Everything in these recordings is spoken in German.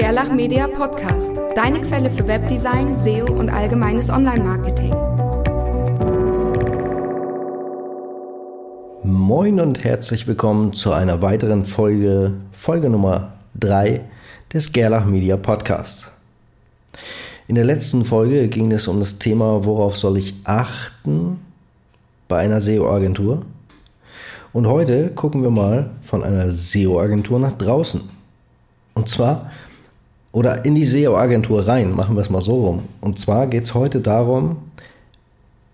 Gerlach Media Podcast, deine Quelle für Webdesign, SEO und allgemeines Online-Marketing. Moin und herzlich willkommen zu einer weiteren Folge, Folge Nummer 3 des Gerlach Media Podcasts. In der letzten Folge ging es um das Thema, worauf soll ich achten bei einer SEO-Agentur. Und heute gucken wir mal von einer SEO-Agentur nach draußen. Und zwar, oder in die SEO-Agentur rein, machen wir es mal so rum. Und zwar geht es heute darum,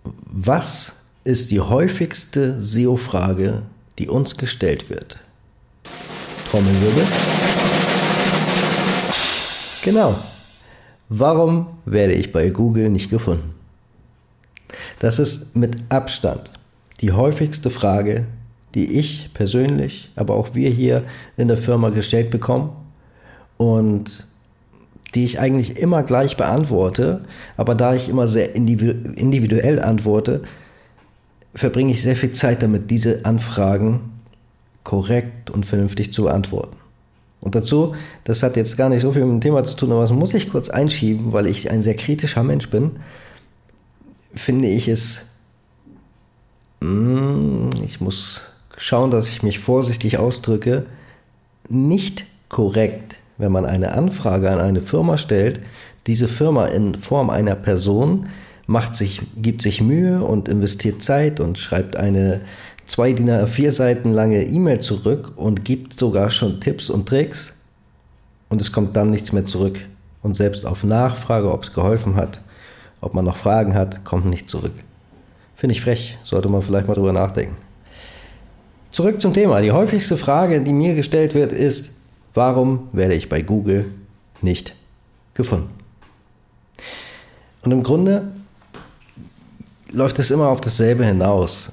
was ist die häufigste SEO-Frage, die uns gestellt wird? Trommelwirbel. Genau. Warum werde ich bei Google nicht gefunden? Das ist mit Abstand die häufigste Frage, die ich persönlich, aber auch wir hier in der Firma gestellt bekommen und die ich eigentlich immer gleich beantworte, aber da ich immer sehr individuell antworte, verbringe ich sehr viel Zeit damit, diese Anfragen korrekt und vernünftig zu beantworten. Und dazu, das hat jetzt gar nicht so viel mit dem Thema zu tun, aber das muss ich kurz einschieben, weil ich ein sehr kritischer Mensch bin, finde ich es, mm, ich muss schauen, dass ich mich vorsichtig ausdrücke, nicht korrekt wenn man eine Anfrage an eine Firma stellt, diese Firma in Form einer Person macht sich, gibt sich Mühe und investiert Zeit und schreibt eine zwei DIN A4 Seiten lange E-Mail zurück und gibt sogar schon Tipps und Tricks und es kommt dann nichts mehr zurück. Und selbst auf Nachfrage, ob es geholfen hat, ob man noch Fragen hat, kommt nicht zurück. Finde ich frech, sollte man vielleicht mal drüber nachdenken. Zurück zum Thema. Die häufigste Frage, die mir gestellt wird, ist, Warum werde ich bei Google nicht gefunden? Und im Grunde läuft es immer auf dasselbe hinaus.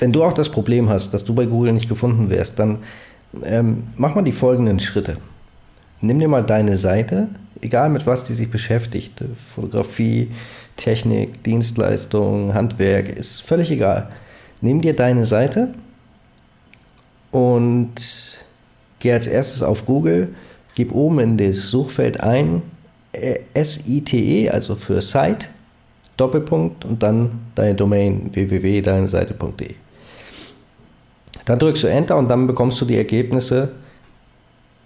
Wenn du auch das Problem hast, dass du bei Google nicht gefunden wirst, dann ähm, mach mal die folgenden Schritte. Nimm dir mal deine Seite, egal mit was die sich beschäftigt, Fotografie, Technik, Dienstleistung, Handwerk, ist völlig egal. Nimm dir deine Seite und Geh als erstes auf Google, gib oben in das Suchfeld ein äh, SITE, also für Site, Doppelpunkt und dann deine Domain www.deineseite.de. Dann drückst du Enter und dann bekommst du die Ergebnisse.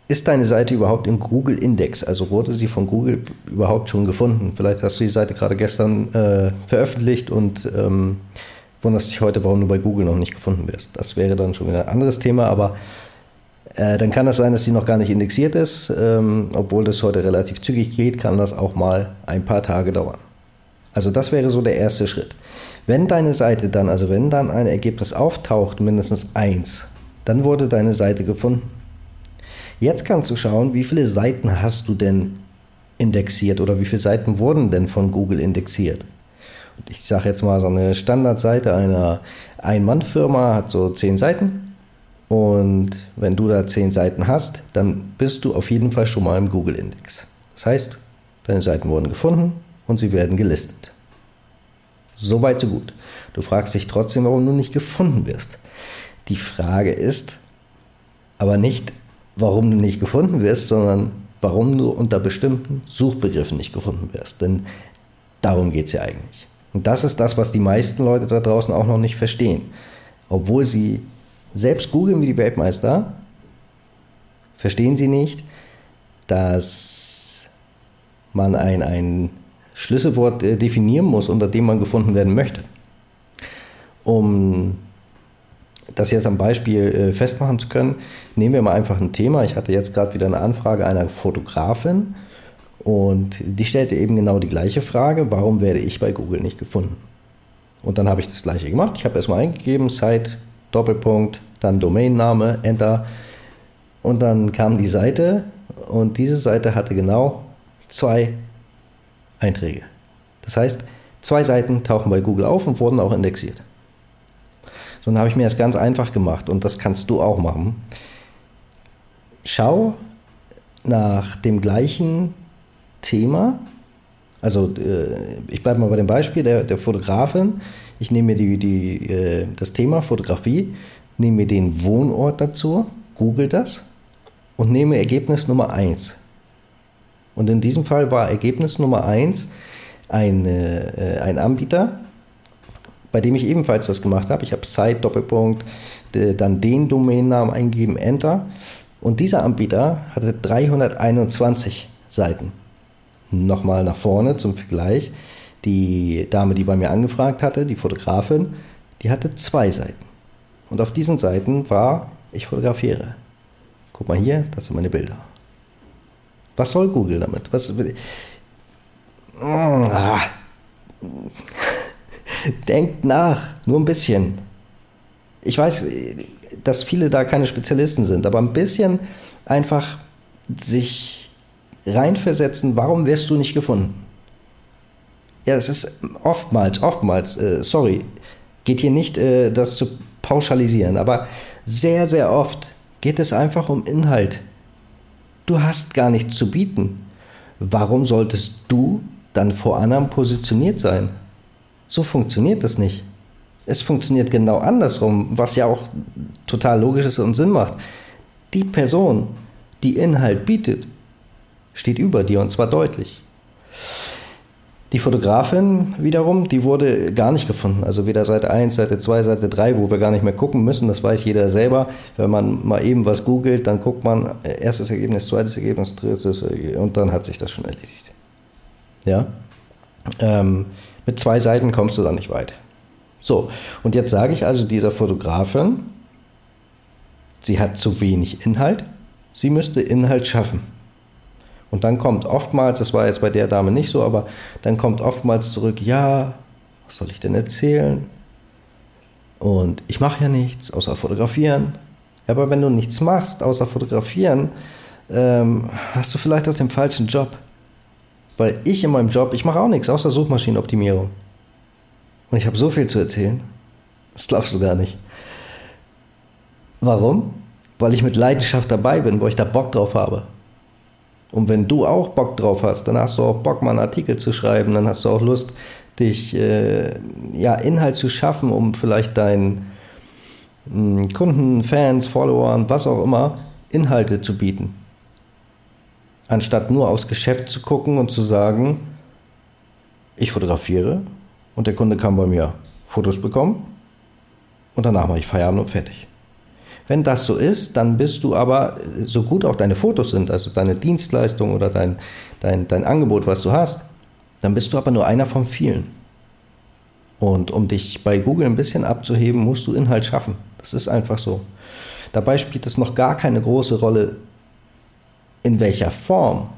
Ist deine Seite überhaupt im Google Index? Also wurde sie von Google überhaupt schon gefunden? Vielleicht hast du die Seite gerade gestern äh, veröffentlicht und ähm, wunderst dich heute, warum du bei Google noch nicht gefunden wirst. Das wäre dann schon wieder ein anderes Thema, aber äh, dann kann es sein, dass sie noch gar nicht indexiert ist. Ähm, obwohl das heute relativ zügig geht, kann das auch mal ein paar Tage dauern. Also das wäre so der erste Schritt. Wenn deine Seite dann, also wenn dann ein Ergebnis auftaucht, mindestens eins, dann wurde deine Seite gefunden. Jetzt kannst du schauen, wie viele Seiten hast du denn indexiert oder wie viele Seiten wurden denn von Google indexiert. Und ich sage jetzt mal, so eine Standardseite einer Ein-Mann-Firma hat so zehn Seiten. Und wenn du da zehn Seiten hast, dann bist du auf jeden Fall schon mal im Google-Index. Das heißt, deine Seiten wurden gefunden und sie werden gelistet. Soweit, so gut. Du fragst dich trotzdem, warum du nicht gefunden wirst. Die Frage ist aber nicht, warum du nicht gefunden wirst, sondern warum du unter bestimmten Suchbegriffen nicht gefunden wirst. Denn darum geht es ja eigentlich. Und das ist das, was die meisten Leute da draußen auch noch nicht verstehen. Obwohl sie selbst googeln wie die Weltmeister, verstehen sie nicht, dass man ein, ein Schlüsselwort äh, definieren muss, unter dem man gefunden werden möchte. Um das jetzt am Beispiel äh, festmachen zu können, nehmen wir mal einfach ein Thema. Ich hatte jetzt gerade wieder eine Anfrage einer Fotografin und die stellte eben genau die gleiche Frage, warum werde ich bei Google nicht gefunden? Und dann habe ich das gleiche gemacht. Ich habe erstmal eingegeben, Site, Doppelpunkt, dann Domainname, Enter. Und dann kam die Seite und diese Seite hatte genau zwei Einträge. Das heißt, zwei Seiten tauchen bei Google auf und wurden auch indexiert. So, dann habe ich mir das ganz einfach gemacht und das kannst du auch machen. Schau nach dem gleichen Thema. Also äh, ich bleibe mal bei dem Beispiel der, der Fotografin. Ich nehme mir die, die, äh, das Thema Fotografie nehme mir den Wohnort dazu, google das und nehme Ergebnis Nummer 1. Und in diesem Fall war Ergebnis Nummer 1 ein, äh, ein Anbieter, bei dem ich ebenfalls das gemacht habe. Ich habe Site, Doppelpunkt, dann den Domainnamen eingegeben, Enter. Und dieser Anbieter hatte 321 Seiten. Nochmal nach vorne zum Vergleich. Die Dame, die bei mir angefragt hatte, die Fotografin, die hatte zwei Seiten. Und auf diesen Seiten war, ich fotografiere. Guck mal hier, das sind meine Bilder. Was soll Google damit? Was, ah. Denkt nach, nur ein bisschen. Ich weiß, dass viele da keine Spezialisten sind, aber ein bisschen einfach sich reinversetzen, warum wirst du nicht gefunden? Ja, es ist oftmals, oftmals, äh, sorry, geht hier nicht äh, das zu pauschalisieren, aber sehr, sehr oft geht es einfach um Inhalt. Du hast gar nichts zu bieten. Warum solltest du dann vor anderen positioniert sein? So funktioniert das nicht. Es funktioniert genau andersrum, was ja auch total logisch ist und Sinn macht. Die Person, die Inhalt bietet, steht über dir und zwar deutlich. Die Fotografin wiederum, die wurde gar nicht gefunden. Also weder Seite 1, Seite 2, Seite 3, wo wir gar nicht mehr gucken müssen. Das weiß jeder selber. Wenn man mal eben was googelt, dann guckt man äh, erstes Ergebnis, zweites Ergebnis, drittes Ergebnis und dann hat sich das schon erledigt. Ja? Ähm, mit zwei Seiten kommst du da nicht weit. So, und jetzt sage ich also dieser Fotografin, sie hat zu wenig Inhalt, sie müsste Inhalt schaffen. Und dann kommt oftmals, das war jetzt bei der Dame nicht so, aber dann kommt oftmals zurück, ja, was soll ich denn erzählen? Und ich mache ja nichts außer fotografieren. Aber wenn du nichts machst außer fotografieren, ähm, hast du vielleicht auch den falschen Job. Weil ich in meinem Job, ich mache auch nichts außer Suchmaschinenoptimierung. Und ich habe so viel zu erzählen. Das glaubst du gar nicht. Warum? Weil ich mit Leidenschaft dabei bin, wo ich da Bock drauf habe. Und wenn du auch Bock drauf hast, dann hast du auch Bock, mal einen Artikel zu schreiben, dann hast du auch Lust, dich äh, ja, Inhalt zu schaffen, um vielleicht deinen mh, hm, Kunden, Fans, Followern, was auch immer, Inhalte zu bieten. Anstatt nur aufs Geschäft zu gucken und zu sagen, ich fotografiere und der Kunde kann bei mir Fotos bekommen und danach mache ich Feierabend und fertig. Wenn das so ist, dann bist du aber, so gut auch deine Fotos sind, also deine Dienstleistung oder dein, dein, dein Angebot, was du hast, dann bist du aber nur einer von vielen. Und um dich bei Google ein bisschen abzuheben, musst du Inhalt schaffen. Das ist einfach so. Dabei spielt es noch gar keine große Rolle, in welcher Form.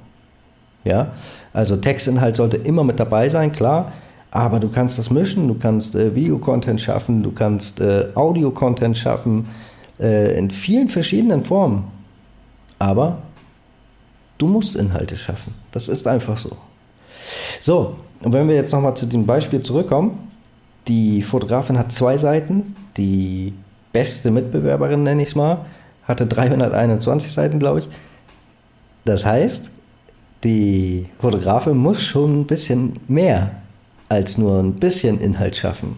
Ja, also Textinhalt sollte immer mit dabei sein, klar. Aber du kannst das mischen, du kannst äh, Videocontent schaffen, du kannst äh, Audio-Content schaffen, äh, in vielen verschiedenen Formen. Aber du musst Inhalte schaffen. Das ist einfach so. So, und wenn wir jetzt nochmal zu dem Beispiel zurückkommen, die Fotografin hat zwei Seiten, die beste Mitbewerberin nenne ich es mal, hatte 321 Seiten, glaube ich. Das heißt, die Fotografin muss schon ein bisschen mehr als nur ein bisschen Inhalt schaffen.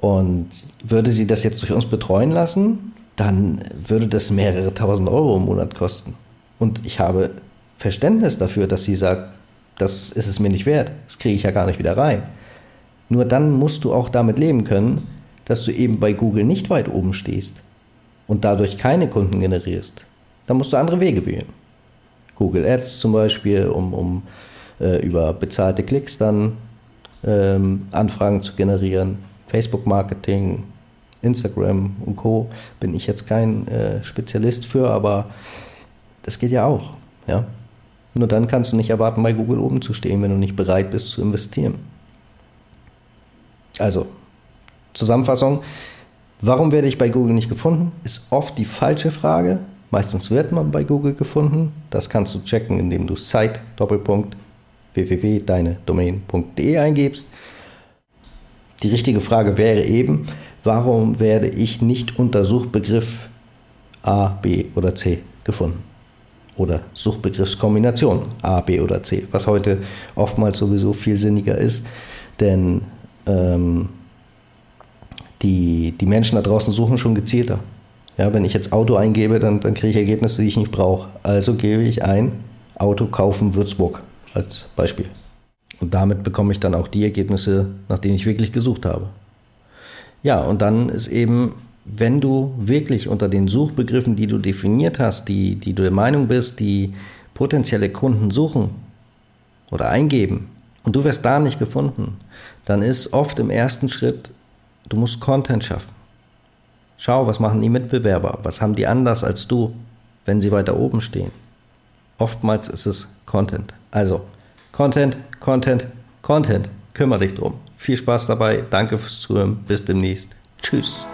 Und würde sie das jetzt durch uns betreuen lassen, dann würde das mehrere tausend Euro im Monat kosten. Und ich habe Verständnis dafür, dass sie sagt, das ist es mir nicht wert, das kriege ich ja gar nicht wieder rein. Nur dann musst du auch damit leben können, dass du eben bei Google nicht weit oben stehst und dadurch keine Kunden generierst. Dann musst du andere Wege wählen. Google Ads zum Beispiel, um, um äh, über bezahlte Klicks dann ähm, Anfragen zu generieren. Facebook Marketing, Instagram und Co. bin ich jetzt kein äh, Spezialist für, aber das geht ja auch. Ja? Nur dann kannst du nicht erwarten, bei Google oben zu stehen, wenn du nicht bereit bist zu investieren. Also, Zusammenfassung. Warum werde ich bei Google nicht gefunden? Ist oft die falsche Frage. Meistens wird man bei Google gefunden. Das kannst du checken, indem du Site www.deinedomain.de eingibst. Die richtige Frage wäre eben, warum werde ich nicht unter Suchbegriff A, B oder C gefunden? Oder Suchbegriffskombination A, B oder C, was heute oftmals sowieso viel sinniger ist, denn ähm, die, die Menschen da draußen suchen schon gezielter. Ja, wenn ich jetzt Auto eingebe, dann, dann kriege ich Ergebnisse, die ich nicht brauche. Also gebe ich ein Auto kaufen Würzburg als Beispiel. Und damit bekomme ich dann auch die Ergebnisse, nach denen ich wirklich gesucht habe. Ja, und dann ist eben, wenn du wirklich unter den Suchbegriffen, die du definiert hast, die, die du der Meinung bist, die potenzielle Kunden suchen oder eingeben, und du wirst da nicht gefunden, dann ist oft im ersten Schritt, du musst Content schaffen. Schau, was machen die Mitbewerber? Was haben die anders als du, wenn sie weiter oben stehen? Oftmals ist es Content. Also, Content, Content, Content. Kümmere dich drum. Viel Spaß dabei. Danke fürs Zuhören. Bis demnächst. Tschüss.